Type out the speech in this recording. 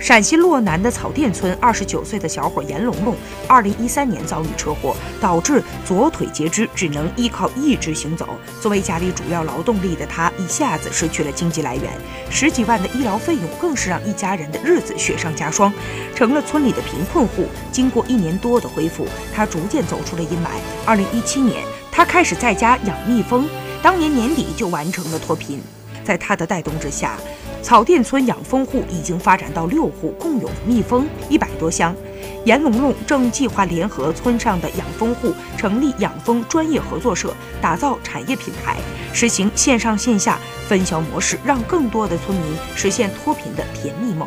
陕西洛南的草甸村二十九岁的小伙严龙龙，二零一三年遭遇车祸，导致左腿截肢，只能依靠义肢行走。作为家里主要劳动力的他，一下子失去了经济来源，十几万的医疗费用更是让一家人的日子雪上加霜，成了村里的贫困户。经过一年多的恢复，他逐渐走出了阴霾。二零一七年，他开始在家养蜜蜂，当年年底就完成了脱贫。在他的带动之下，草甸村养蜂户已经发展到六户，共有蜜蜂一百多箱。严龙龙正计划联合村上的养蜂户，成立养蜂专业合作社，打造产业品牌，实行线上线下分销模式，让更多的村民实现脱贫的甜蜜梦。